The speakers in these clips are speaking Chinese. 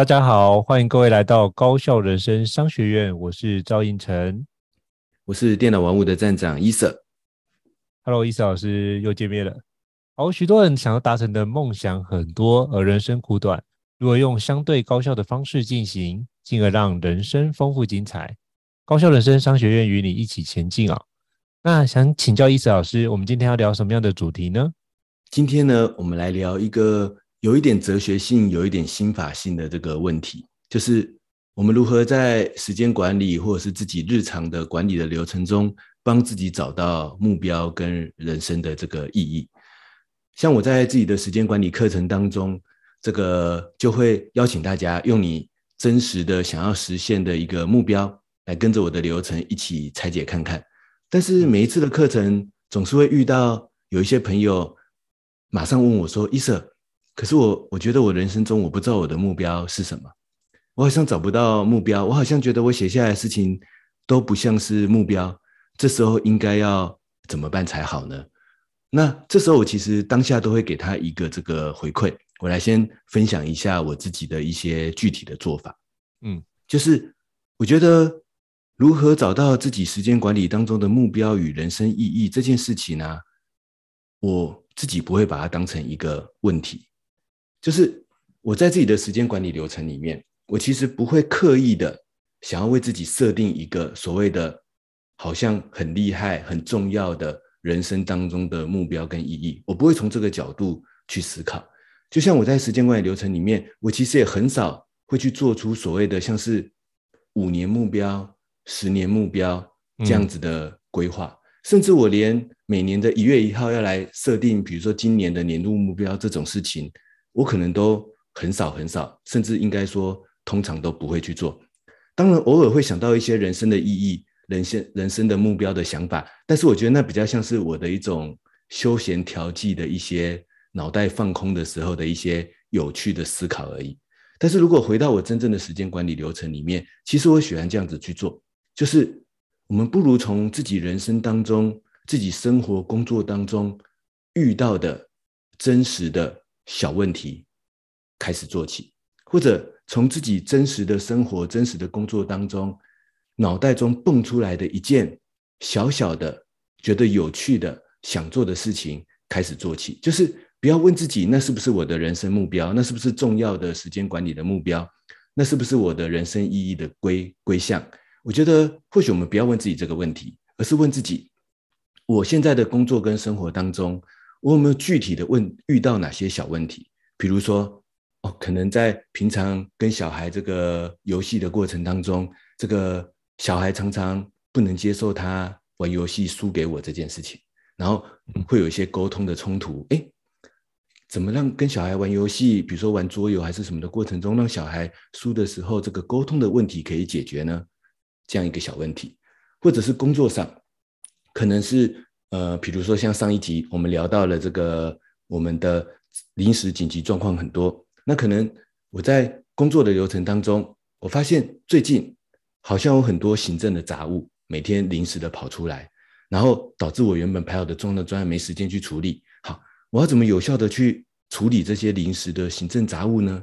大家好，欢迎各位来到高校人生商学院。我是赵应成，我是电脑玩物的站长伊瑟。Hello，伊瑟老师又见面了。好，许多人想要达成的梦想很多，而人生苦短，如何用相对高效的方式进行，进而让人生丰富精彩？高校人生商学院与你一起前进啊！那想请教伊瑟老师，我们今天要聊什么样的主题呢？今天呢，我们来聊一个。有一点哲学性，有一点心法性的这个问题，就是我们如何在时间管理或者是自己日常的管理的流程中，帮自己找到目标跟人生的这个意义。像我在自己的时间管理课程当中，这个就会邀请大家用你真实的想要实现的一个目标，来跟着我的流程一起拆解看看。但是每一次的课程，总是会遇到有一些朋友马上问我说：“伊瑟。”可是我，我觉得我人生中我不知道我的目标是什么，我好像找不到目标，我好像觉得我写下来的事情都不像是目标，这时候应该要怎么办才好呢？那这时候我其实当下都会给他一个这个回馈，我来先分享一下我自己的一些具体的做法，嗯，就是我觉得如何找到自己时间管理当中的目标与人生意义这件事情呢，我自己不会把它当成一个问题。就是我在自己的时间管理流程里面，我其实不会刻意的想要为自己设定一个所谓的好像很厉害、很重要的人生当中的目标跟意义，我不会从这个角度去思考。就像我在时间管理流程里面，我其实也很少会去做出所谓的像是五年目标、十年目标这样子的规划，嗯、甚至我连每年的一月一号要来设定，比如说今年的年度目标这种事情。我可能都很少很少，甚至应该说通常都不会去做。当然，偶尔会想到一些人生的意义、人生人生的目标的想法，但是我觉得那比较像是我的一种休闲调剂的一些脑袋放空的时候的一些有趣的思考而已。但是如果回到我真正的时间管理流程里面，其实我喜欢这样子去做，就是我们不如从自己人生当中、自己生活工作当中遇到的真实的。小问题开始做起，或者从自己真实的生活、真实的工作当中，脑袋中蹦出来的一件小小的、觉得有趣的、想做的事情开始做起。就是不要问自己，那是不是我的人生目标？那是不是重要的时间管理的目标？那是不是我的人生意义的归归向？我觉得或许我们不要问自己这个问题，而是问自己：我现在的工作跟生活当中。我有没有具体的问遇到哪些小问题？比如说，哦，可能在平常跟小孩这个游戏的过程当中，这个小孩常常不能接受他玩游戏输给我这件事情，然后会有一些沟通的冲突。哎，怎么让跟小孩玩游戏，比如说玩桌游还是什么的过程中，让小孩输的时候，这个沟通的问题可以解决呢？这样一个小问题，或者是工作上，可能是。呃，比如说像上一集我们聊到了这个我们的临时紧急状况很多，那可能我在工作的流程当中，我发现最近好像有很多行政的杂物每天临时的跑出来，然后导致我原本排好的重要的专案没时间去处理。好，我要怎么有效的去处理这些临时的行政杂物呢？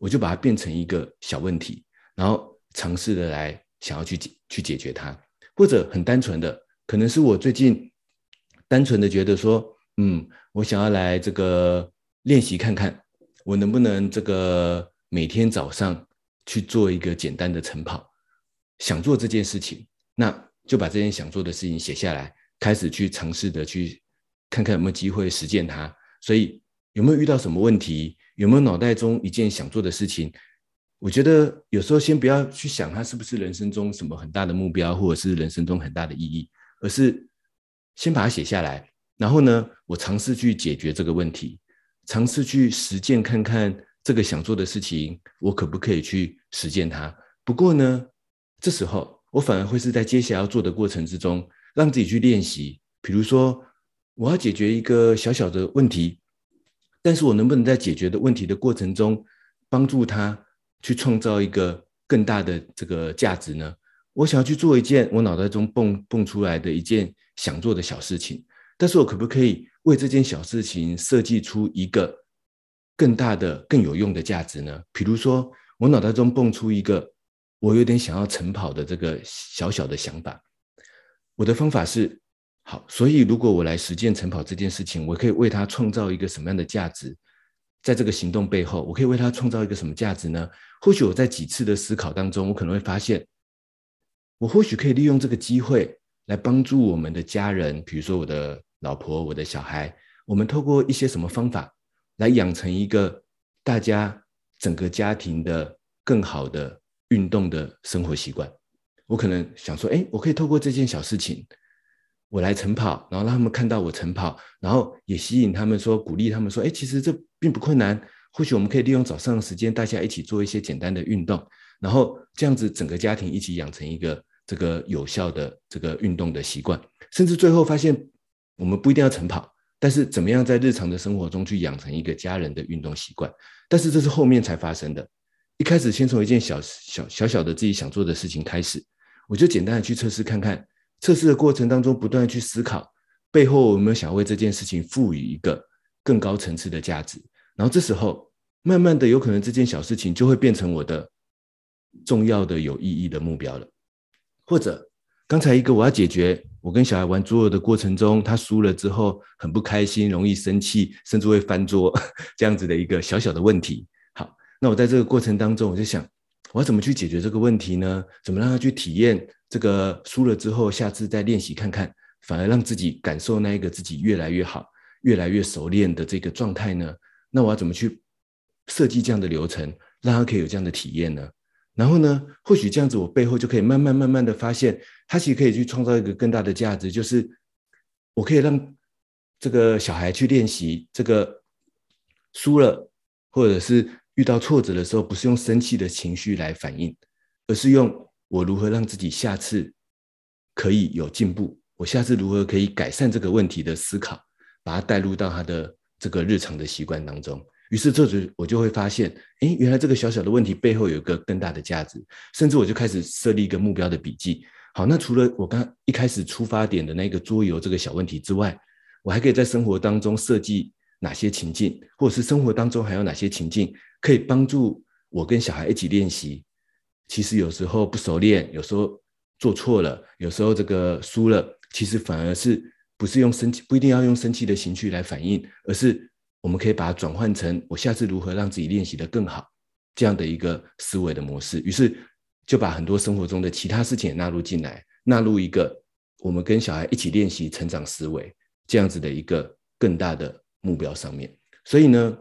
我就把它变成一个小问题，然后尝试的来想要去解去解决它，或者很单纯的。可能是我最近单纯的觉得说，嗯，我想要来这个练习看看，我能不能这个每天早上去做一个简单的晨跑，想做这件事情，那就把这件想做的事情写下来，开始去尝试的去看看有没有机会实践它。所以有没有遇到什么问题？有没有脑袋中一件想做的事情？我觉得有时候先不要去想它是不是人生中什么很大的目标，或者是人生中很大的意义，而是先把它写下来。然后呢，我尝试去解决这个问题，尝试去实践看看这个想做的事情，我可不可以去实践它？不过呢，这时候我反而会是在接下来要做的过程之中，让自己去练习。比如说，我要解决一个小小的问题，但是我能不能在解决的问题的过程中，帮助他？去创造一个更大的这个价值呢？我想要去做一件我脑袋中蹦蹦出来的一件想做的小事情，但是我可不可以为这件小事情设计出一个更大的、更有用的价值呢？比如说，我脑袋中蹦出一个我有点想要晨跑的这个小小的想法，我的方法是好，所以如果我来实践晨跑这件事情，我可以为它创造一个什么样的价值？在这个行动背后，我可以为他创造一个什么价值呢？或许我在几次的思考当中，我可能会发现，我或许可以利用这个机会来帮助我们的家人，比如说我的老婆、我的小孩，我们透过一些什么方法来养成一个大家整个家庭的更好的运动的生活习惯。我可能想说，哎，我可以透过这件小事情。我来晨跑，然后让他们看到我晨跑，然后也吸引他们说，鼓励他们说，哎，其实这并不困难。或许我们可以利用早上的时间，大家一起做一些简单的运动，然后这样子整个家庭一起养成一个这个有效的这个运动的习惯。甚至最后发现，我们不一定要晨跑，但是怎么样在日常的生活中去养成一个家人的运动习惯？但是这是后面才发生的。一开始先从一件小小小小的自己想做的事情开始，我就简单的去测试看看。测试的过程当中，不断的去思考背后有没有想为这件事情赋予一个更高层次的价值。然后这时候，慢慢的，有可能这件小事情就会变成我的重要的、有意义的目标了。或者，刚才一个我要解决，我跟小孩玩桌游的过程中，他输了之后很不开心，容易生气，甚至会翻桌 这样子的一个小小的问题。好，那我在这个过程当中，我就想，我要怎么去解决这个问题呢？怎么让他去体验？这个输了之后，下次再练习看看，反而让自己感受那一个自己越来越好、越来越熟练的这个状态呢？那我要怎么去设计这样的流程，让他可以有这样的体验呢？然后呢，或许这样子，我背后就可以慢慢慢慢的发现，他其实可以去创造一个更大的价值，就是我可以让这个小孩去练习这个输了，或者是遇到挫折的时候，不是用生气的情绪来反应，而是用。我如何让自己下次可以有进步？我下次如何可以改善这个问题的思考，把它带入到他的这个日常的习惯当中。于是这时我就会发现，诶，原来这个小小的问题背后有一个更大的价值。甚至我就开始设立一个目标的笔记。好，那除了我刚一开始出发点的那个桌游这个小问题之外，我还可以在生活当中设计哪些情境，或者是生活当中还有哪些情境可以帮助我跟小孩一起练习。其实有时候不熟练，有时候做错了，有时候这个输了，其实反而是不是用生气，不一定要用生气的情绪来反应，而是我们可以把它转换成我下次如何让自己练习的更好这样的一个思维的模式。于是就把很多生活中的其他事情也纳入进来，纳入一个我们跟小孩一起练习成长思维这样子的一个更大的目标上面。所以呢，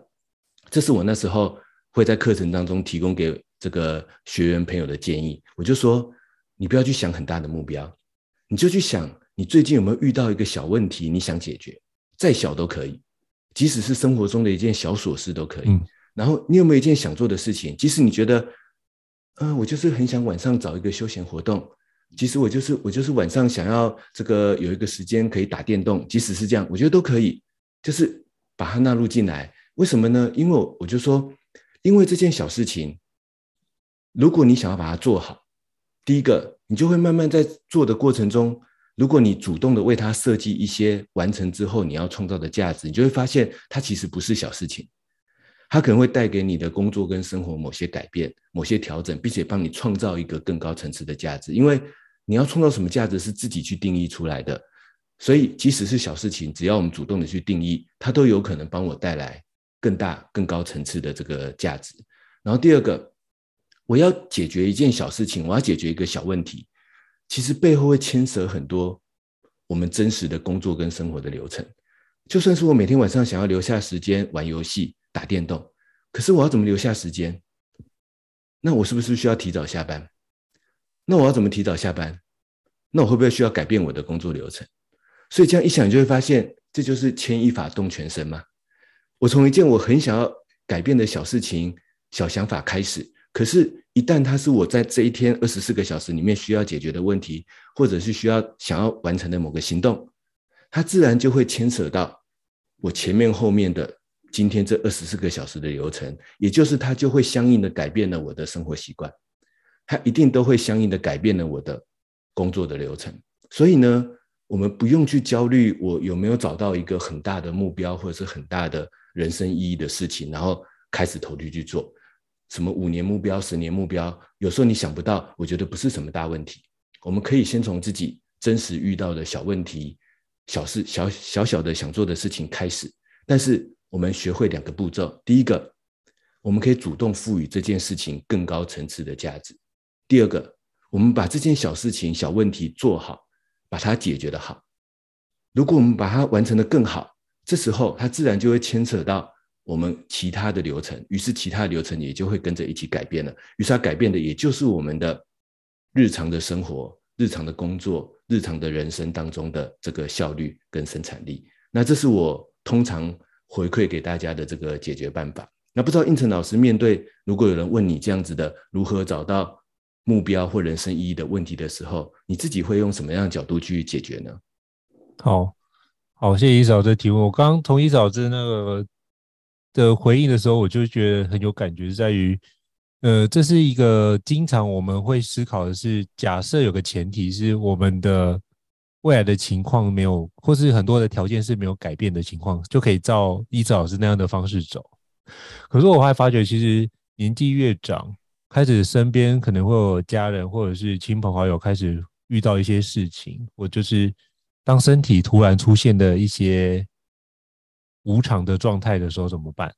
这是我那时候会在课程当中提供给。这个学员朋友的建议，我就说，你不要去想很大的目标，你就去想你最近有没有遇到一个小问题，你想解决，再小都可以，即使是生活中的一件小琐事都可以。嗯。然后你有没有一件想做的事情？即使你觉得，嗯、呃，我就是很想晚上找一个休闲活动，其实我就是我就是晚上想要这个有一个时间可以打电动，即使是这样，我觉得都可以，就是把它纳入进来。为什么呢？因为我我就说，因为这件小事情。如果你想要把它做好，第一个，你就会慢慢在做的过程中，如果你主动的为它设计一些完成之后你要创造的价值，你就会发现它其实不是小事情，它可能会带给你的工作跟生活某些改变、某些调整，并且帮你创造一个更高层次的价值。因为你要创造什么价值是自己去定义出来的。所以，即使是小事情，只要我们主动的去定义，它都有可能帮我带来更大、更高层次的这个价值。然后，第二个，我要解决一件小事情，我要解决一个小问题，其实背后会牵涉很多我们真实的工作跟生活的流程。就算是我每天晚上想要留下时间玩游戏、打电动，可是我要怎么留下时间？那我是不是需要提早下班？那我要怎么提早下班？那我会不会需要改变我的工作流程？所以这样一想，就会发现，这就是牵一发动全身嘛。我从一件我很想要改变的小事情、小想法开始，可是，一旦它是我在这一天二十四个小时里面需要解决的问题，或者是需要想要完成的某个行动，它自然就会牵扯到我前面后面的今天这二十四个小时的流程，也就是它就会相应的改变了我的生活习惯，它一定都会相应的改变了我的工作的流程。所以呢，我们不用去焦虑我有没有找到一个很大的目标或者是很大的人生意义的事情，然后开始投入去做。什么五年目标、十年目标，有时候你想不到，我觉得不是什么大问题。我们可以先从自己真实遇到的小问题、小事、小小小的想做的事情开始。但是我们学会两个步骤：第一个，我们可以主动赋予这件事情更高层次的价值；第二个，我们把这件小事情、小问题做好。把它解决得好。如果我们把它完成得更好，这时候它自然就会牵扯到我们其他的流程，于是其他的流程也就会跟着一起改变了。于是它改变的也就是我们的日常的生活、日常的工作、日常的人生当中的这个效率跟生产力。那这是我通常回馈给大家的这个解决办法。那不知道应成老师面对如果有人问你这样子的如何找到目标或人生意义的问题的时候，你自己会用什么样的角度去解决呢？好，好，谢谢伊嫂的提问。我刚从伊嫂这那个的回应的时候，我就觉得很有感觉，在于，呃，这是一个经常我们会思考的是，假设有个前提是我们的未来的情况没有，或是很多的条件是没有改变的情况，就可以照伊嫂老师那样的方式走。可是我还发觉，其实年纪越长，开始身边可能会有家人或者是亲朋好友开始遇到一些事情，或就是当身体突然出现的一些无常的状态的时候怎么办？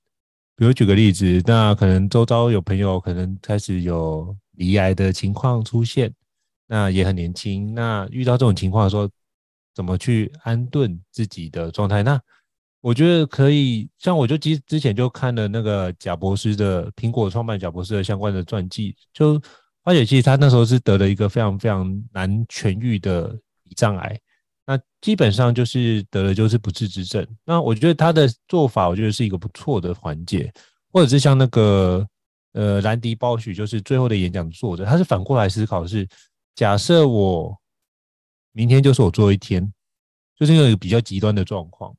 比如举个例子，那可能周遭有朋友可能开始有罹癌的情况出现，那也很年轻，那遇到这种情况的时候，怎么去安顿自己的状态？那我觉得可以，像我就之之前就看了那个贾博士的苹果创办贾博士的相关的传记，就发现其实他那时候是得了一个非常非常难痊愈的胰脏癌，那基本上就是得了就是不治之症。那我觉得他的做法，我觉得是一个不错的缓解，或者是像那个呃兰迪鲍许，就是最后的演讲作者，他是反过来思考是，假设我明天就是我做一天，就是一个比较极端的状况。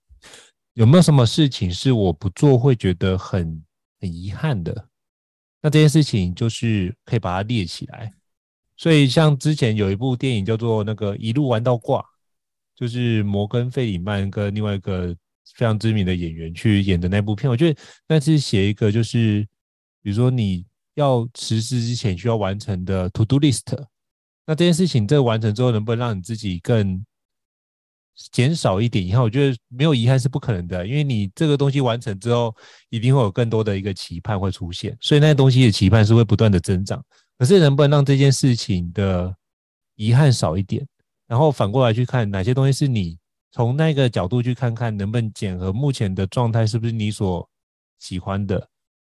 有没有什么事情是我不做会觉得很很遗憾的？那这件事情就是可以把它列起来。所以像之前有一部电影叫做那个《一路玩到挂》，就是摩根费里曼跟另外一个非常知名的演员去演的那部片。我觉得那是写一个就是，比如说你要实施之前需要完成的 to do list。那这件事情这完成之后，能不能让你自己更？减少一点遗憾，我觉得没有遗憾是不可能的，因为你这个东西完成之后，一定会有更多的一个期盼会出现，所以那些东西的期盼是会不断的增长。可是能不能让这件事情的遗憾少一点，然后反过来去看哪些东西是你从那个角度去看看，能不能检核目前的状态是不是你所喜欢的？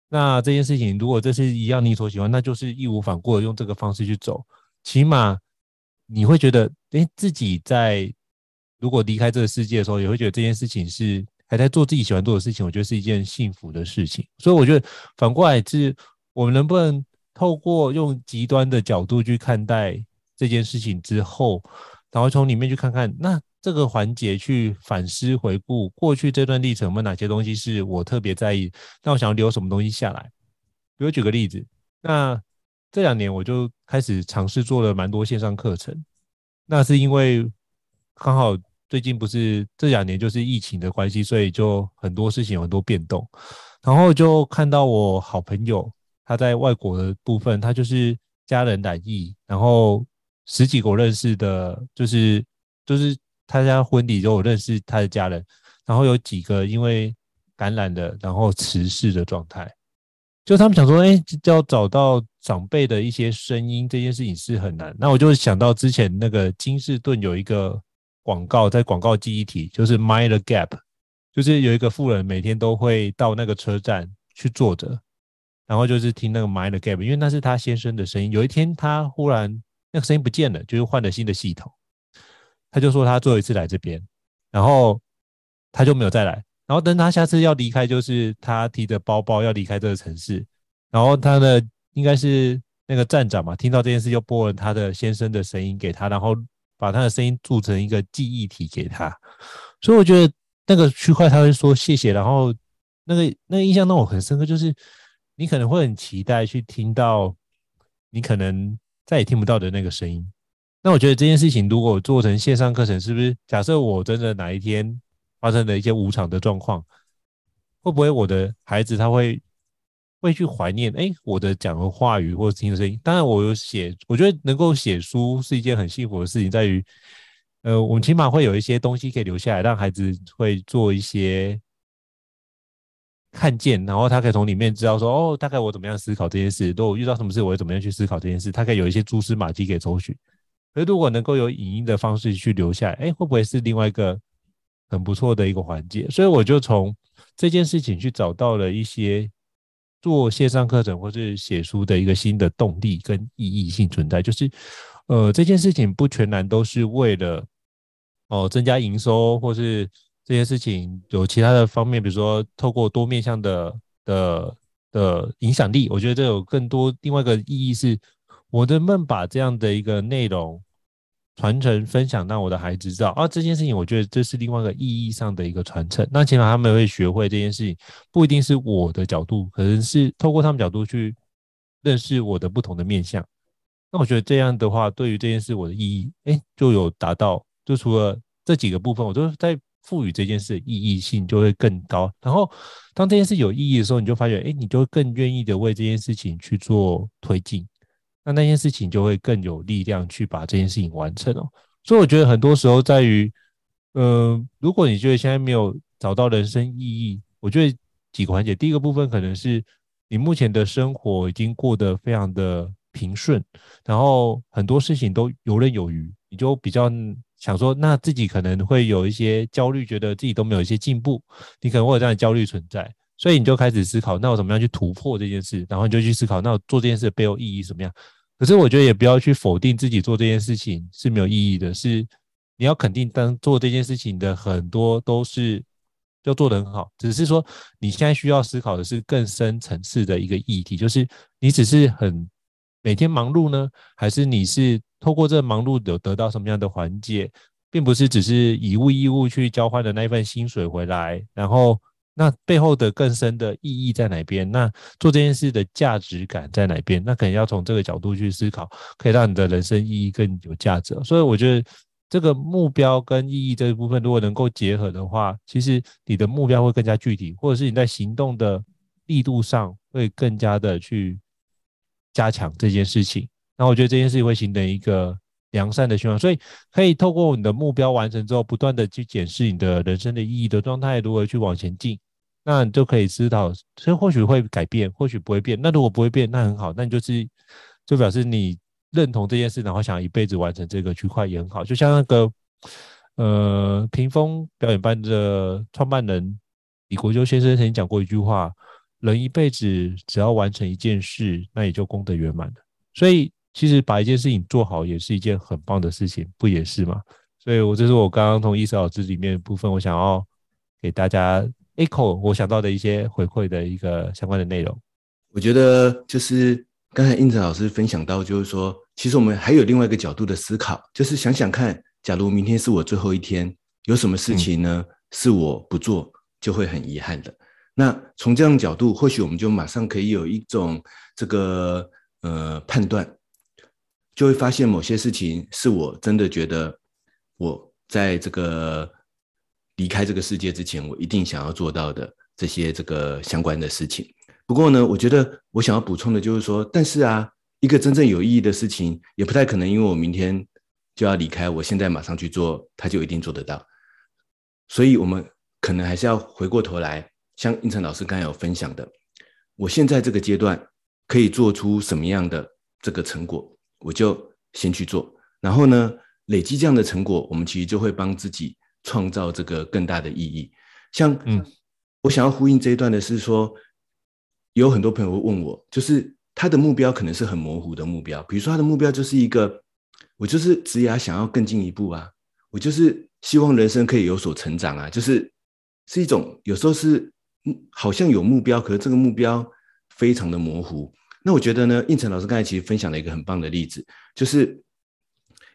那这件事情如果这是一样你所喜欢，那就是义无反顾的用这个方式去走，起码你会觉得，诶，自己在。如果离开这个世界的时候，也会觉得这件事情是还在做自己喜欢做的事情，我觉得是一件幸福的事情。所以我觉得反过来是，我们能不能透过用极端的角度去看待这件事情之后，然后从里面去看看，那这个环节去反思回顾过去这段历程，有没有哪些东西是我特别在意？那我想要留什么东西下来？比如举个例子，那这两年我就开始尝试做了蛮多线上课程，那是因为刚好。最近不是这两年就是疫情的关系，所以就很多事情有很多变动，然后就看到我好朋友他在外国的部分，他就是家人染疫，然后十几个我认识的，就是就是他家婚礼就我认识他的家人，然后有几个因为感染的，然后辞世的状态。就他们想说，哎，要找到长辈的一些声音，这件事情是很难。那我就想到之前那个金士顿有一个广告，在广告记忆体就是 Mind the Gap，就是有一个妇人每天都会到那个车站去坐着，然后就是听那个 Mind the Gap，因为那是他先生的声音。有一天他忽然那声音不见了，就是换了新的系统，他就说他最后一次来这边，然后他就没有再来。然后等他下次要离开，就是他提着包包要离开这个城市，然后他的应该是那个站长嘛，听到这件事就拨了他的先生的声音给他，然后把他的声音铸成一个记忆体给他。所以我觉得那个区块他会说谢谢，然后那个那个印象让我很深刻，就是你可能会很期待去听到你可能再也听不到的那个声音。那我觉得这件事情如果做成线上课程，是不是假设我真的哪一天？发生了一些无常的状况，会不会我的孩子他会会去怀念？哎，我的讲的话语或者听的声音。当然，我有写，我觉得能够写书是一件很幸福的事情，在于，呃，我们起码会有一些东西可以留下来，让孩子会做一些看见，然后他可以从里面知道说，哦，大概我怎么样思考这件事，如果我遇到什么事，我会怎么样去思考这件事，他可以有一些蛛丝马迹可以搜寻。而如果能够有影音的方式去留下来，哎，会不会是另外一个？很不错的一个环节，所以我就从这件事情去找到了一些做线上课程或是写书的一个新的动力跟意义性存在。就是，呃，这件事情不全然都是为了哦增加营收，或是这件事情有其他的方面，比如说透过多面向的的的影响力。我觉得这有更多另外一个意义是，我能不能把这样的一个内容。传承分享，让我的孩子知道啊，这件事情，我觉得这是另外一个意义上的一个传承。那起码他们会学会这件事情，不一定是我的角度，可能是透过他们角度去认识我的不同的面向。那我觉得这样的话，对于这件事我的意义，哎，就有达到。就除了这几个部分，我都在赋予这件事意义性就会更高。然后，当这件事有意义的时候，你就发觉，哎，你就更愿意的为这件事情去做推进。那那件事情就会更有力量去把这件事情完成哦。所以我觉得很多时候在于，呃，如果你觉得现在没有找到人生意义，我觉得几个环节，第一个部分可能是你目前的生活已经过得非常的平顺，然后很多事情都游刃有余，你就比较想说，那自己可能会有一些焦虑，觉得自己都没有一些进步，你可能会有这样的焦虑存在。所以你就开始思考，那我怎么样去突破这件事？然后你就去思考，那我做这件事的背后意义什么样？可是我觉得也不要去否定自己做这件事情是没有意义的，是你要肯定当做这件事情的很多都是要做得很好，只是说你现在需要思考的是更深层次的一个议题，就是你只是很每天忙碌呢，还是你是透过这忙碌有得到什么样的缓解，并不是只是以物易物去交换的那一份薪水回来，然后。那背后的更深的意义在哪边？那做这件事的价值感在哪边？那可能要从这个角度去思考，可以让你的人生意义更有价值。所以我觉得这个目标跟意义这一部分，如果能够结合的话，其实你的目标会更加具体，或者是你在行动的力度上会更加的去加强这件事情。那我觉得这件事情会形成一个良善的循环，所以可以透过你的目标完成之后，不断的去检视你的人生的意义的状态，如何去往前进。那你就可以知道，所以或许会改变，或许不会变。那如果不会变，那很好，那你就是就表示你认同这件事，然后想一辈子完成这个区块也很好。就像那个呃屏风表演班的创办人李国修先生曾经讲过一句话：人一辈子只要完成一件事，那也就功德圆满了。所以其实把一件事情做好也是一件很棒的事情，不也是吗？所以我这是我刚刚从伊瑟老师里面的部分，我想要给大家。echo 我想到的一些回馈的一个相关的内容，我觉得就是刚才英子老师分享到，就是说，其实我们还有另外一个角度的思考，就是想想看，假如明天是我最后一天，有什么事情呢？嗯、是我不做就会很遗憾的。那从这样角度，或许我们就马上可以有一种这个呃判断，就会发现某些事情是我真的觉得我在这个。离开这个世界之前，我一定想要做到的这些这个相关的事情。不过呢，我觉得我想要补充的就是说，但是啊，一个真正有意义的事情，也不太可能因为我明天就要离开，我现在马上去做，他就一定做得到。所以，我们可能还是要回过头来，像应成老师刚才有分享的，我现在这个阶段可以做出什么样的这个成果，我就先去做。然后呢，累积这样的成果，我们其实就会帮自己创造这个更大的意义。像，嗯，我想要呼应这一段的是说，有很多朋友会问我，就是他的目标可能是很模糊的目标，比如说他的目标就是一个，我就是职涯想要更进一步啊，我就是希望人生可以有所成长啊，就是是一种有时候是嗯好像有目标，可是这个目标非常的模糊。那我觉得呢，应成老师刚才其实分享了一个很棒的例子，就是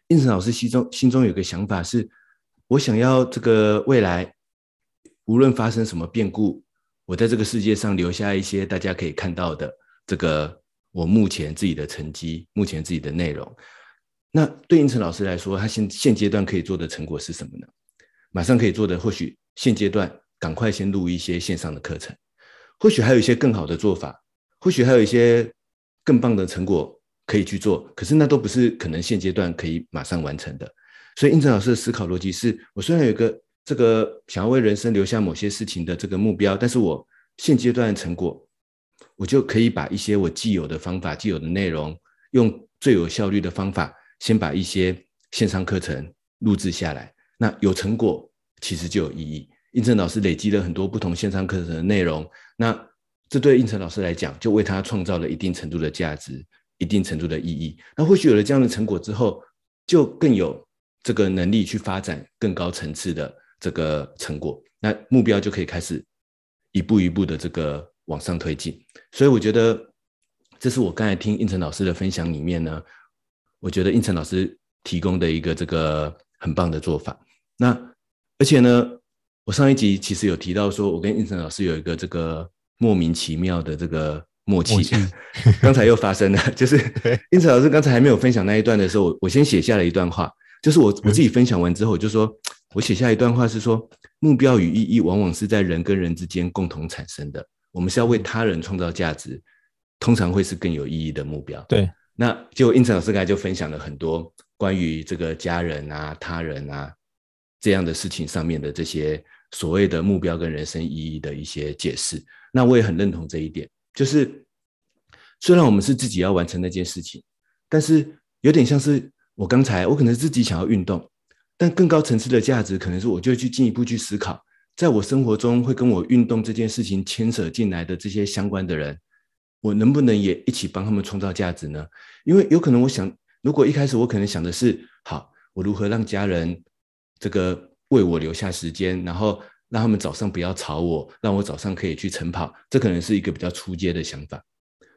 应成老师心中心中有个想法是，我想要这个未来。无论发生什么变故，我在这个世界上留下一些大家可以看到的这个我目前自己的成绩，目前自己的内容。那对应成老师来说，他现现阶段可以做的成果是什么呢？马上可以做的，或许现阶段赶快先录一些线上的课程，或许还有一些更好的做法，或许还有一些更棒的成果可以去做。可是那都不是可能现阶段可以马上完成的。所以胤丞老师的思考逻辑是：我虽然有个。这个想要为人生留下某些事情的这个目标，但是我现阶段的成果，我就可以把一些我既有的方法、既有的内容，用最有效率的方法，先把一些线上课程录制下来。那有成果，其实就有意义。应成老师累积了很多不同线上课程的内容，那这对应成老师来讲，就为他创造了一定程度的价值、一定程度的意义。那或许有了这样的成果之后，就更有这个能力去发展更高层次的。这个成果，那目标就可以开始一步一步的这个往上推进。所以我觉得，这是我刚才听应成老师的分享里面呢，我觉得应成老师提供的一个这个很棒的做法。那而且呢，我上一集其实有提到说，我跟应成老师有一个这个莫名其妙的这个默契，刚才又发生了，就是应成老师刚才还没有分享那一段的时候，我我先写下了一段话，就是我我自己分享完之后，我就说。我写下一段话是说，目标与意义往往是在人跟人之间共同产生的。我们是要为他人创造价值，通常会是更有意义的目标。对，那就应成老师刚才就分享了很多关于这个家人啊、他人啊这样的事情上面的这些所谓的目标跟人生意义的一些解释。那我也很认同这一点，就是虽然我们是自己要完成那件事情，但是有点像是我刚才，我可能自己想要运动。但更高层次的价值，可能是我就去进一步去思考，在我生活中会跟我运动这件事情牵扯进来的这些相关的人，我能不能也一起帮他们创造价值呢？因为有可能我想，如果一开始我可能想的是，好，我如何让家人这个为我留下时间，然后让他们早上不要吵我，让我早上可以去晨跑，这可能是一个比较初阶的想法。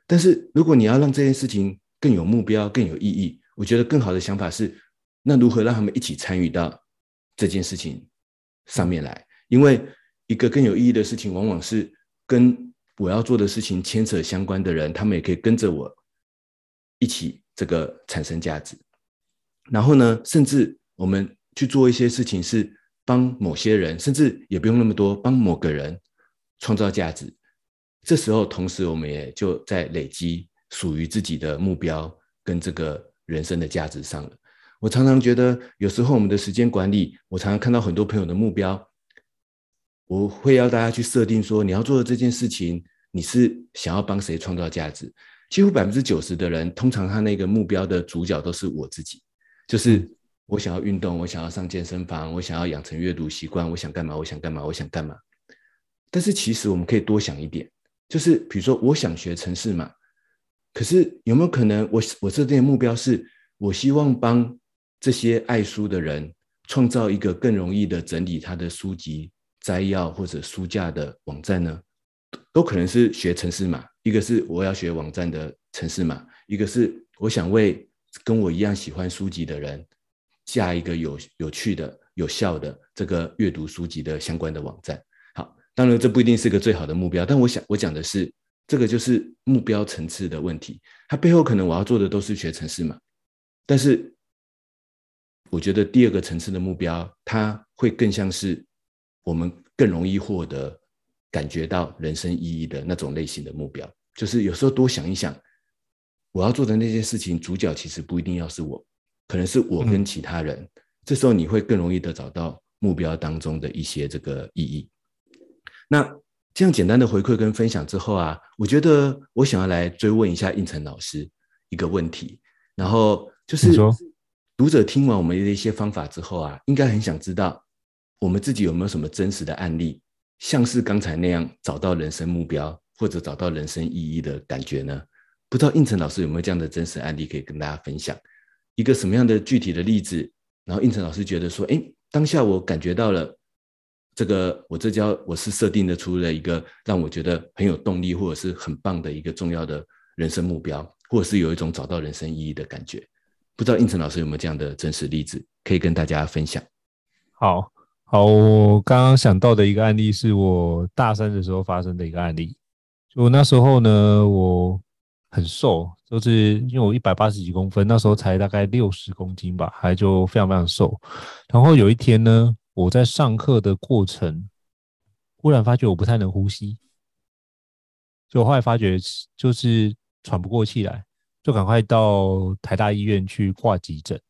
但是如果你要让这件事情更有目标、更有意义，我觉得更好的想法是。那如何让他们一起参与到这件事情上面来？因为一个更有意义的事情，往往是跟我要做的事情牵扯相关的人，他们也可以跟着我一起这个产生价值。然后呢，甚至我们去做一些事情，是帮某些人，甚至也不用那么多，帮某个人创造价值。这时候，同时我们也就在累积属于自己的目标跟这个人生的价值上了。我常常觉得，有时候我们的时间管理，我常常看到很多朋友的目标，我会要大家去设定说，你要做的这件事情，你是想要帮谁创造价值？几乎百分之九十的人，通常他那个目标的主角都是我自己，就是我想要运动，我想要上健身房，我想要养成阅读习惯，我想干嘛？我想干嘛？我想干嘛？但是其实我们可以多想一点，就是比如说，我想学城市嘛，可是有没有可能我，我设定的目标是，我希望帮这些爱书的人创造一个更容易的整理他的书籍摘要或者书架的网站呢，都可能是学城市码。一个是我要学网站的城市码，一个是我想为跟我一样喜欢书籍的人下一个有有趣的、有效的这个阅读书籍的相关的网站。好，当然这不一定是个最好的目标，但我想我讲的是这个就是目标层次的问题。它背后可能我要做的都是学程式嘛，但是。我觉得第二个层次的目标，它会更像是我们更容易获得、感觉到人生意义的那种类型的目标。就是有时候多想一想，我要做的那件事情，主角其实不一定要是我，可能是我跟其他人。嗯、这时候你会更容易的找到目标当中的一些这个意义。那这样简单的回馈跟分享之后啊，我觉得我想要来追问一下应成老师一个问题，然后就是读者听完我们的一些方法之后啊，应该很想知道我们自己有没有什么真实的案例，像是刚才那样找到人生目标或者找到人生意义的感觉呢？不知道应成老师有没有这样的真实案例可以跟大家分享？一个什么样的具体的例子？然后应成老师觉得说，哎，当下我感觉到了这个，我这叫我是设定的出了一个让我觉得很有动力或者是很棒的一个重要的人生目标，或者是有一种找到人生意义的感觉。不知道应成老师有没有这样的真实例子可以跟大家分享？好，好，我刚刚想到的一个案例是我大三的时候发生的一个案例。就那时候呢，我。很瘦，就是因为我一百八十几公分，那时候才大概六十公斤吧，还就非常非常瘦。然后有一天呢，我在上课的过程，忽然发觉我不太能呼吸，就后来发觉就是喘不过气来，就赶快到台大医院去挂急诊。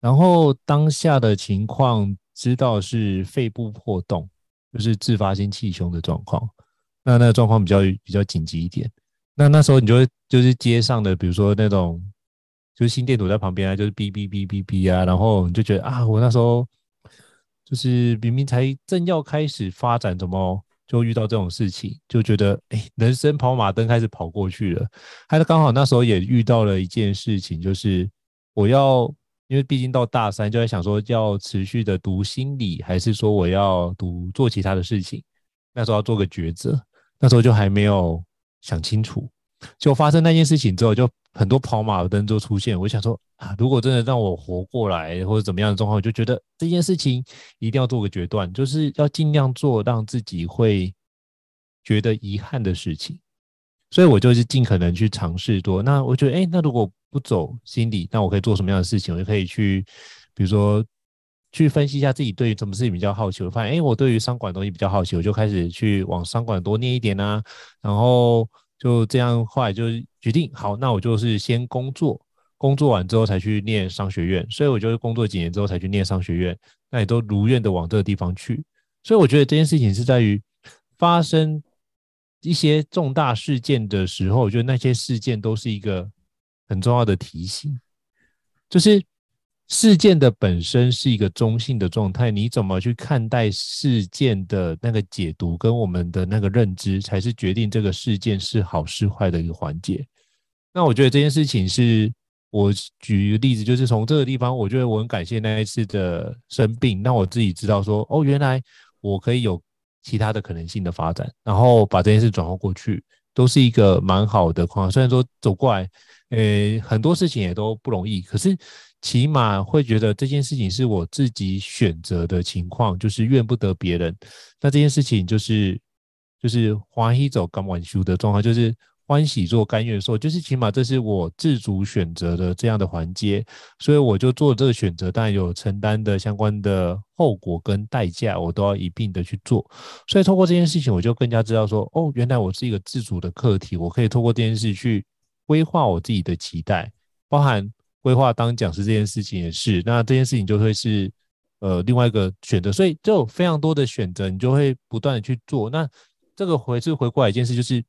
然后当下的情况知道是肺部破洞，就是自发性气胸的状况。那那个状况比较比较紧急一点。那那时候你就会就是街上的，比如说那种就是心电图在旁边啊，就是哔哔哔哔哔啊，然后你就觉得啊，我那时候就是明明才正要开始发展，怎么就遇到这种事情？就觉得哎，人生跑马灯开始跑过去了。还是刚好那时候也遇到了一件事情，就是我要因为毕竟到大三，就在想说要持续的读心理，还是说我要读做其他的事情？那时候要做个抉择，那时候就还没有。想清楚，就发生那件事情之后，就很多跑马灯就出现。我想说啊，如果真的让我活过来，或者怎么样的状况，我就觉得这件事情一定要做个决断，就是要尽量做让自己会觉得遗憾的事情。所以我就是尽可能去尝试多。那我觉得，哎，那如果不走心理，那我可以做什么样的事情？我就可以去，比如说。去分析一下自己对于什么事情比较好奇，我发现，哎，我对于商管东西比较好奇，我就开始去往商管多念一点啊，然后就这样，后来就决定，好，那我就是先工作，工作完之后才去念商学院，所以我就是工作几年之后才去念商学院，那也都如愿的往这个地方去，所以我觉得这件事情是在于发生一些重大事件的时候，我觉得那些事件都是一个很重要的提醒，就是。事件的本身是一个中性的状态，你怎么去看待事件的那个解读，跟我们的那个认知，才是决定这个事件是好是坏的一个环节。那我觉得这件事情是我举一个例子，就是从这个地方，我觉得我很感谢那一次的生病，让我自己知道说，哦，原来我可以有其他的可能性的发展，然后把这件事转化过去，都是一个蛮好的况。虽然说走过来，呃，很多事情也都不容易，可是。起码会觉得这件事情是我自己选择的情况，就是怨不得别人。那这件事情就是就是欢喜走甘愿受的状况，就是欢喜做甘愿受，就是起码这是我自主选择的这样的环节，所以我就做这个选择，当然有承担的相关的后果跟代价，我都要一并的去做。所以透过这件事情，我就更加知道说，哦，原来我是一个自主的课题，我可以透过这件事去规划我自己的期待，包含。规划当讲师这件事情也是，那这件事情就会是呃另外一个选择，所以就非常多的选择，你就会不断的去做。那这个回是回过来一件事，就是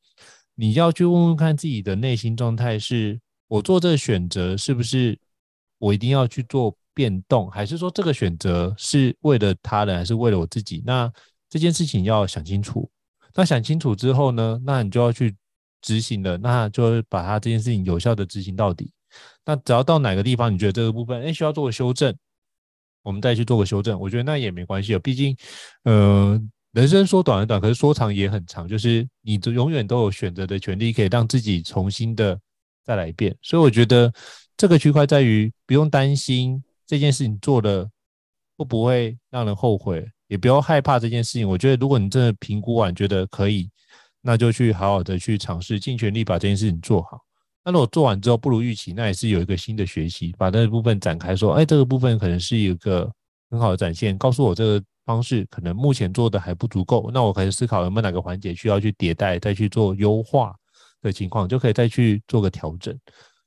你要去问问看自己的内心状态是：我做这个选择是不是我一定要去做变动，还是说这个选择是为了他人，还是为了我自己？那这件事情要想清楚。那想清楚之后呢，那你就要去执行了，那就把它这件事情有效的执行到底。那只要到哪个地方，你觉得这个部分，哎，需要做个修正，我们再去做个修正。我觉得那也没关系啊，毕竟，呃，人生说短很短，可是说长也很长。就是你永远都有选择的权利，可以让自己重新的再来一遍。所以我觉得这个区块在于不用担心这件事情做的会不会让人后悔，也不要害怕这件事情。我觉得如果你真的评估完觉得可以，那就去好好的去尝试，尽全力把这件事情做好。那如果做完之后不如预期，那也是有一个新的学习，把那个部分展开，说，哎，这个部分可能是一个很好的展现，告诉我这个方式可能目前做的还不足够，那我可以思考有没有哪个环节需要去迭代，再去做优化，的情况，就可以再去做个调整。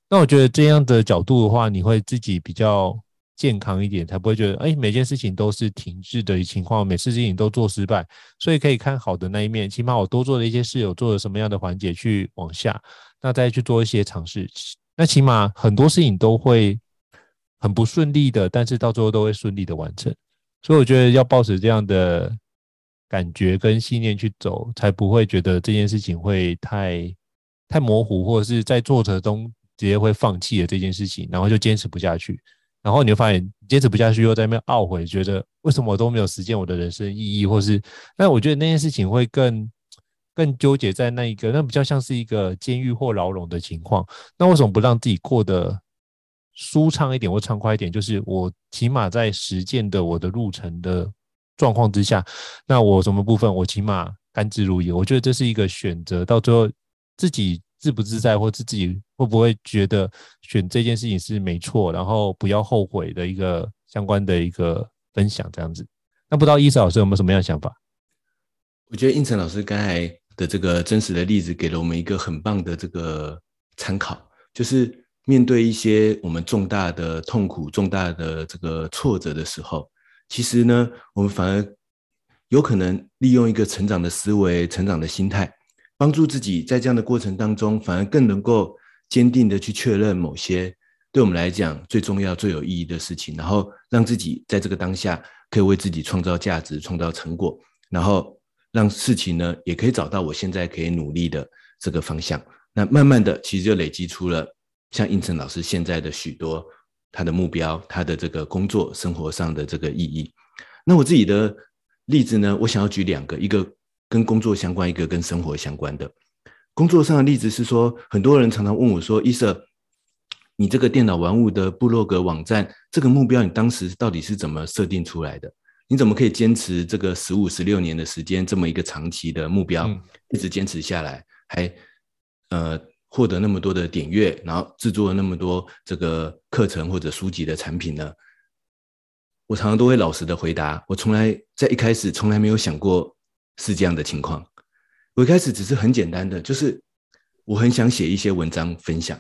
那我觉得这样的角度的话，你会自己比较健康一点，才不会觉得哎，每件事情都是停滞的情况，每次事情都做失败，所以可以看好的那一面，起码我多做了一些事，有做了什么样的环节去往下，那再去做一些尝试，那起码很多事情都会很不顺利的，但是到最后都会顺利的完成。所以我觉得要抱持这样的感觉跟信念去走，才不会觉得这件事情会太太模糊，或者是在做的中直接会放弃了这件事情，然后就坚持不下去。然后你就发现坚持不下去，又在那边懊悔，觉得为什么我都没有实现我的人生意义，或是……但我觉得那件事情会更更纠结在那一个，那比较像是一个监狱或牢笼的情况。那为什么不让自己过得舒畅一点或畅快一点？就是我起码在实践的我的路程的状况之下，那我什么部分我起码甘之如饴。我觉得这是一个选择，到最后自己。自不自在，或是自己会不会觉得选这件事情是没错，然后不要后悔的一个相关的一个分享这样子。那不知道伊嫂老师有没有什么样的想法？我觉得胤丞老师刚才的这个真实的例子，给了我们一个很棒的这个参考，就是面对一些我们重大的痛苦、重大的这个挫折的时候，其实呢，我们反而有可能利用一个成长的思维、成长的心态。帮助自己在这样的过程当中，反而更能够坚定的去确认某些对我们来讲最重要、最有意义的事情，然后让自己在这个当下可以为自己创造价值、创造成果，然后让事情呢也可以找到我现在可以努力的这个方向。那慢慢的，其实就累积出了像应成老师现在的许多他的目标、他的这个工作生活上的这个意义。那我自己的例子呢，我想要举两个，一个。跟工作相关，一个跟生活相关的。工作上的例子是说，很多人常常问我说：“伊瑟，你这个电脑玩物的部落格网站，这个目标你当时到底是怎么设定出来的？你怎么可以坚持这个十五、十六年的时间，这么一个长期的目标，一直坚持下来，还呃获得那么多的点阅，然后制作了那么多这个课程或者书籍的产品呢？”我常常都会老实的回答：我从来在一开始从来没有想过。是这样的情况，我一开始只是很简单的，就是我很想写一些文章分享。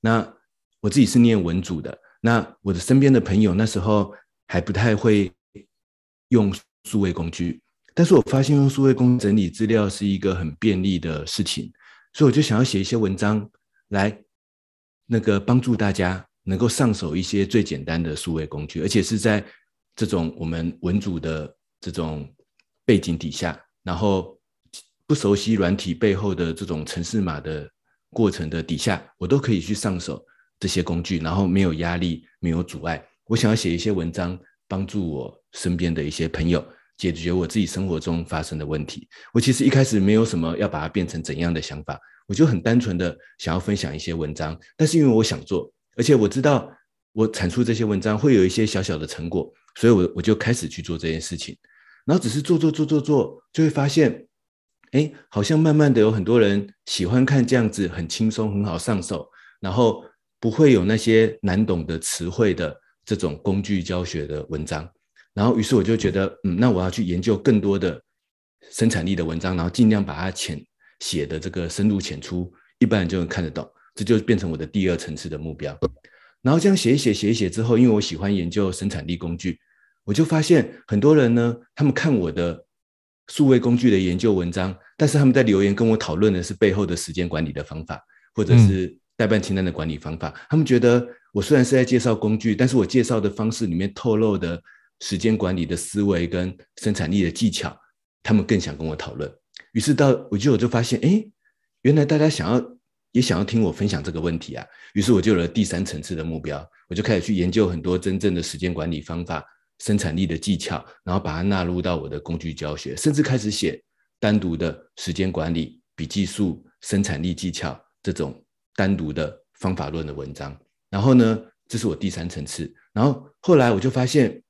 那我自己是念文组的，那我的身边的朋友那时候还不太会用数位工具，但是我发现用数位工整理资料是一个很便利的事情，所以我就想要写一些文章来那个帮助大家能够上手一些最简单的数位工具，而且是在这种我们文组的这种。背景底下，然后不熟悉软体背后的这种程式码的过程的底下，我都可以去上手这些工具，然后没有压力，没有阻碍。我想要写一些文章，帮助我身边的一些朋友解决我自己生活中发生的问题。我其实一开始没有什么要把它变成怎样的想法，我就很单纯的想要分享一些文章。但是因为我想做，而且我知道我产出这些文章会有一些小小的成果，所以我我就开始去做这件事情。然后只是做做做做做，就会发现，哎，好像慢慢的有很多人喜欢看这样子很轻松、很好上手，然后不会有那些难懂的词汇的这种工具教学的文章。然后于是我就觉得，嗯，那我要去研究更多的生产力的文章，然后尽量把它浅写的这个深入浅出，一般人就能看得懂。这就变成我的第二层次的目标。然后这样写一写、写一写之后，因为我喜欢研究生产力工具。我就发现很多人呢，他们看我的数位工具的研究文章，但是他们在留言跟我讨论的是背后的时间管理的方法，或者是代办清单的管理方法。他们觉得我虽然是在介绍工具，但是我介绍的方式里面透露的时间管理的思维跟生产力的技巧，他们更想跟我讨论。于是到我就我就发现，哎，原来大家想要也想要听我分享这个问题啊。于是我就有了第三层次的目标，我就开始去研究很多真正的时间管理方法。生产力的技巧，然后把它纳入到我的工具教学，甚至开始写单独的时间管理、笔记术、生产力技巧这种单独的方法论的文章。然后呢，这是我第三层次。然后后来我就发现，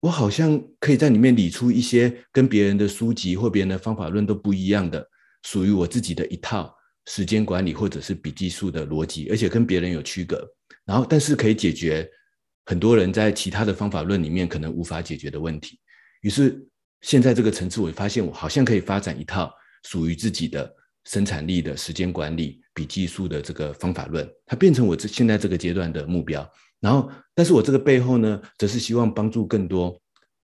我好像可以在里面理出一些跟别人的书籍或别人的方法论都不一样的，属于我自己的一套时间管理或者是笔记术的逻辑，而且跟别人有区隔。然后，但是可以解决。很多人在其他的方法论里面可能无法解决的问题，于是现在这个层次，我发现我好像可以发展一套属于自己的生产力的时间管理、笔记术的这个方法论，它变成我这现在这个阶段的目标。然后，但是我这个背后呢，则是希望帮助更多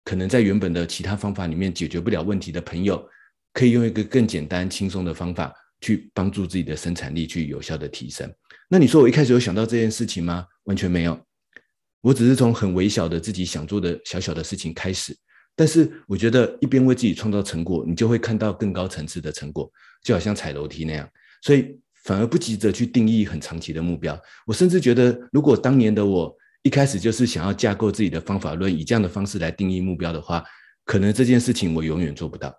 可能在原本的其他方法里面解决不了问题的朋友，可以用一个更简单、轻松的方法去帮助自己的生产力去有效的提升。那你说我一开始有想到这件事情吗？完全没有，我只是从很微小的自己想做的小小的事情开始。但是我觉得一边为自己创造成果，你就会看到更高层次的成果，就好像踩楼梯那样。所以反而不急着去定义很长期的目标。我甚至觉得，如果当年的我一开始就是想要架构自己的方法论，以这样的方式来定义目标的话，可能这件事情我永远做不到，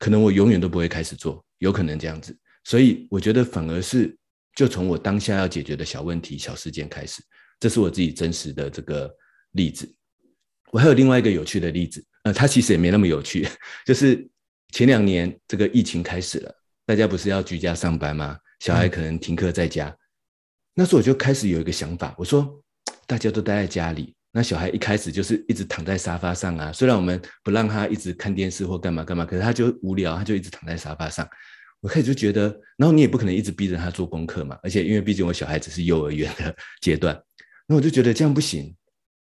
可能我永远都不会开始做，有可能这样子。所以我觉得反而是就从我当下要解决的小问题、小事件开始，这是我自己真实的这个例子。我还有另外一个有趣的例子，呃，它其实也没那么有趣，就是前两年这个疫情开始了，大家不是要居家上班吗？小孩可能停课在家，那时候我就开始有一个想法，我说大家都待在家里，那小孩一开始就是一直躺在沙发上啊，虽然我们不让他一直看电视或干嘛干嘛，可是他就无聊，他就一直躺在沙发上。我开始就觉得，然后你也不可能一直逼着他做功课嘛，而且因为毕竟我小孩只是幼儿园的阶段，那我就觉得这样不行。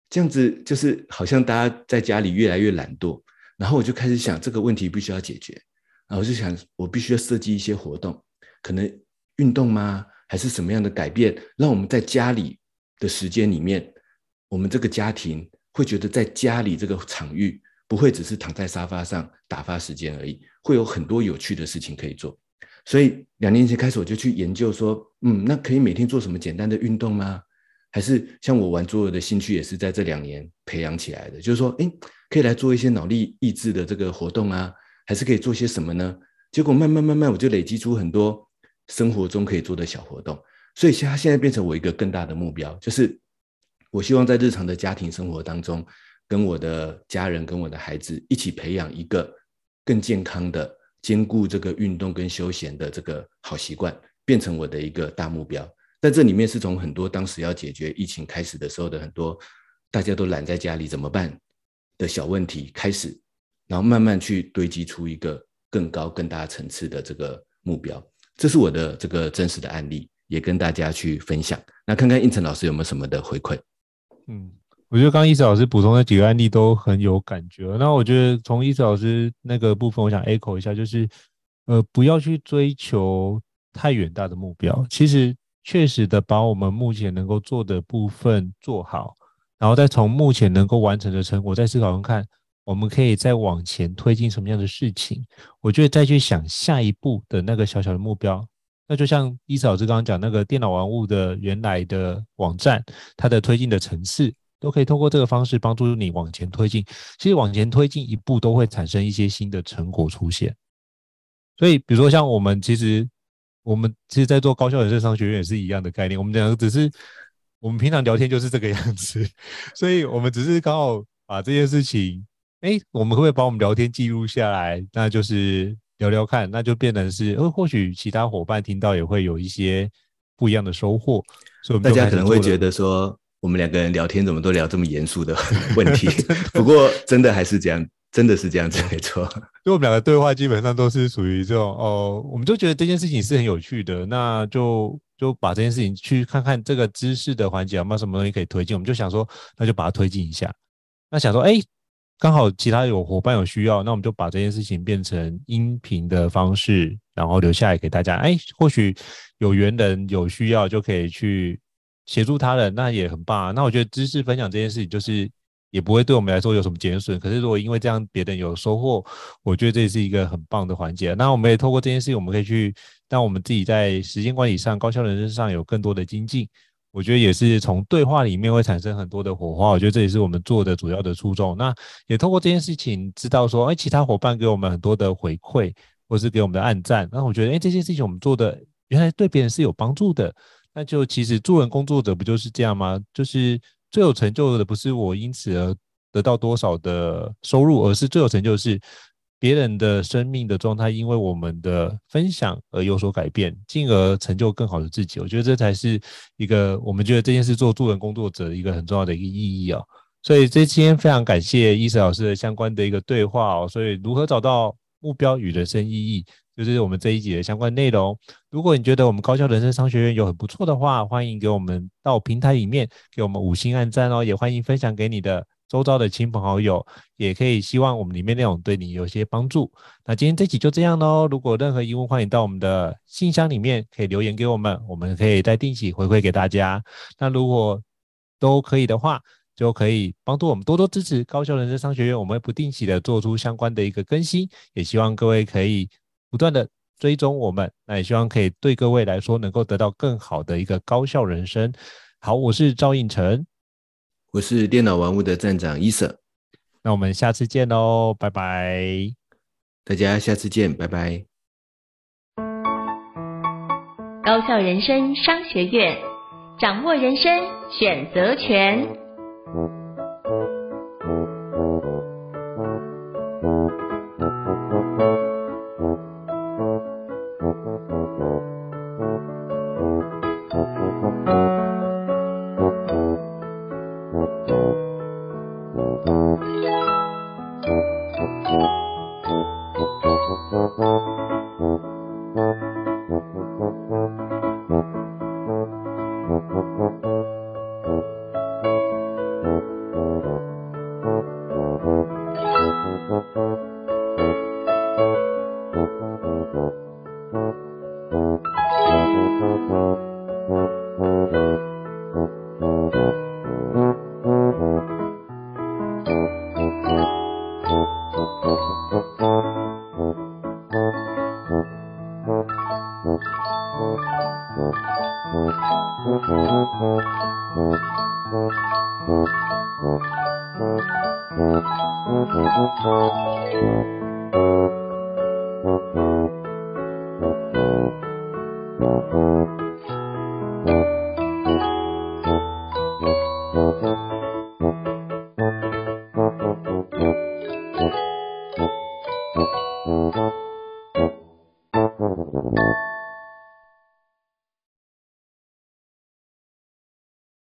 这样子就是好像大家在家里越来越懒惰，然后我就开始想这个问题必须要解决，然后我就想我必须要设计一些活动，可能运动吗？还是什么样的改变，让我们在家里的时间里面，我们这个家庭会觉得在家里这个场域不会只是躺在沙发上打发时间而已，会有很多有趣的事情可以做。所以两年前开始我就去研究说，嗯，那可以每天做什么简单的运动吗？还是像我玩桌游的兴趣也是在这两年培养起来的，就是说，诶，可以来做一些脑力益智的这个活动啊，还是可以做些什么呢？结果慢慢慢慢，我就累积出很多生活中可以做的小活动，所以现在现在变成我一个更大的目标，就是我希望在日常的家庭生活当中，跟我的家人、跟我的孩子一起培养一个更健康的、兼顾这个运动跟休闲的这个好习惯，变成我的一个大目标。但这里面是从很多当时要解决疫情开始的时候的很多大家都懒在家里怎么办的小问题开始，然后慢慢去堆积出一个更高更大层次的这个目标。这是我的这个真实的案例，也跟大家去分享。那看看应成老师有没有什么的回馈？嗯，我觉得刚刚伊慈老师补充的几个案例都很有感觉。那我觉得从伊慈老师那个部分，我想 echo 一下，就是呃，不要去追求太远大的目标，其实。确实的把我们目前能够做的部分做好，然后再从目前能够完成的成果再思考中看，我们可以再往前推进什么样的事情。我觉得再去想下一步的那个小小的目标，那就像伊慈老师刚刚讲那个电脑玩物的原来的网站，它的推进的层次都可以通过这个方式帮助你往前推进。其实往前推进一步都会产生一些新的成果出现。所以比如说像我们其实。我们其实，在做高校人生商学院也是一样的概念。我们两个只是，我们平常聊天就是这个样子，所以我们只是刚好把这件事情，哎，我们会不会把我们聊天记录下来？那就是聊聊看，那就变成是，呃，或许其他伙伴听到也会有一些不一样的收获。所以大家可能会觉得说，我们两个人聊天怎么都聊这么严肃的 问题？不过，真的还是这样。真的是这样子，没错。就我们两个对话基本上都是属于这种哦，我们就觉得这件事情是很有趣的，那就就把这件事情去看看这个知识的环节有没有什么东西可以推进，我们就想说，那就把它推进一下。那想说，哎，刚好其他有伙伴有需要，那我们就把这件事情变成音频的方式，然后留下来给大家。哎，或许有缘人有需要就可以去协助他人，那也很棒啊。那我觉得知识分享这件事情就是。也不会对我们来说有什么减损，可是如果因为这样别人有收获，我觉得这是一个很棒的环节。那我们也透过这件事情，我们可以去让我们自己在时间管理上、高效人生上有更多的精进。我觉得也是从对话里面会产生很多的火花。我觉得这也是我们做的主要的初衷。那也通过这件事情知道说，哎，其他伙伴给我们很多的回馈，或是给我们的暗赞。那我觉得，哎，这件事情我们做的原来对别人是有帮助的。那就其实助人工作者不就是这样吗？就是。最有成就的不是我因此而得到多少的收入，而是最有成就的是别人的生命的状态，因为我们的分享而有所改变，进而成就更好的自己。我觉得这才是一个我们觉得这件事做助人工作者一个很重要的一个意义啊。所以这期间非常感谢伊慈老师的相关的一个对话哦。所以如何找到目标与人生意义，就是我们这一集的相关内容。如果你觉得我们高校人生商学院有很不错的话，欢迎给我们到平台里面给我们五星按赞哦，也欢迎分享给你的周遭的亲朋好友，也可以希望我们里面内容对你有些帮助。那今天这集就这样喽，如果任何疑问，欢迎到我们的信箱里面可以留言给我们，我们可以再定期回馈给大家。那如果都可以的话，就可以帮助我们多多支持高效人生商学院，我们会不定期的做出相关的一个更新，也希望各位可以不断的追踪我们，那也希望可以对各位来说能够得到更好的一个高效人生。好，我是赵胤丞，我是电脑玩物的站长伊瑟，那我们下次见喽，拜拜，大家下次见，拜拜。高校人生商学院，掌握人生选择权。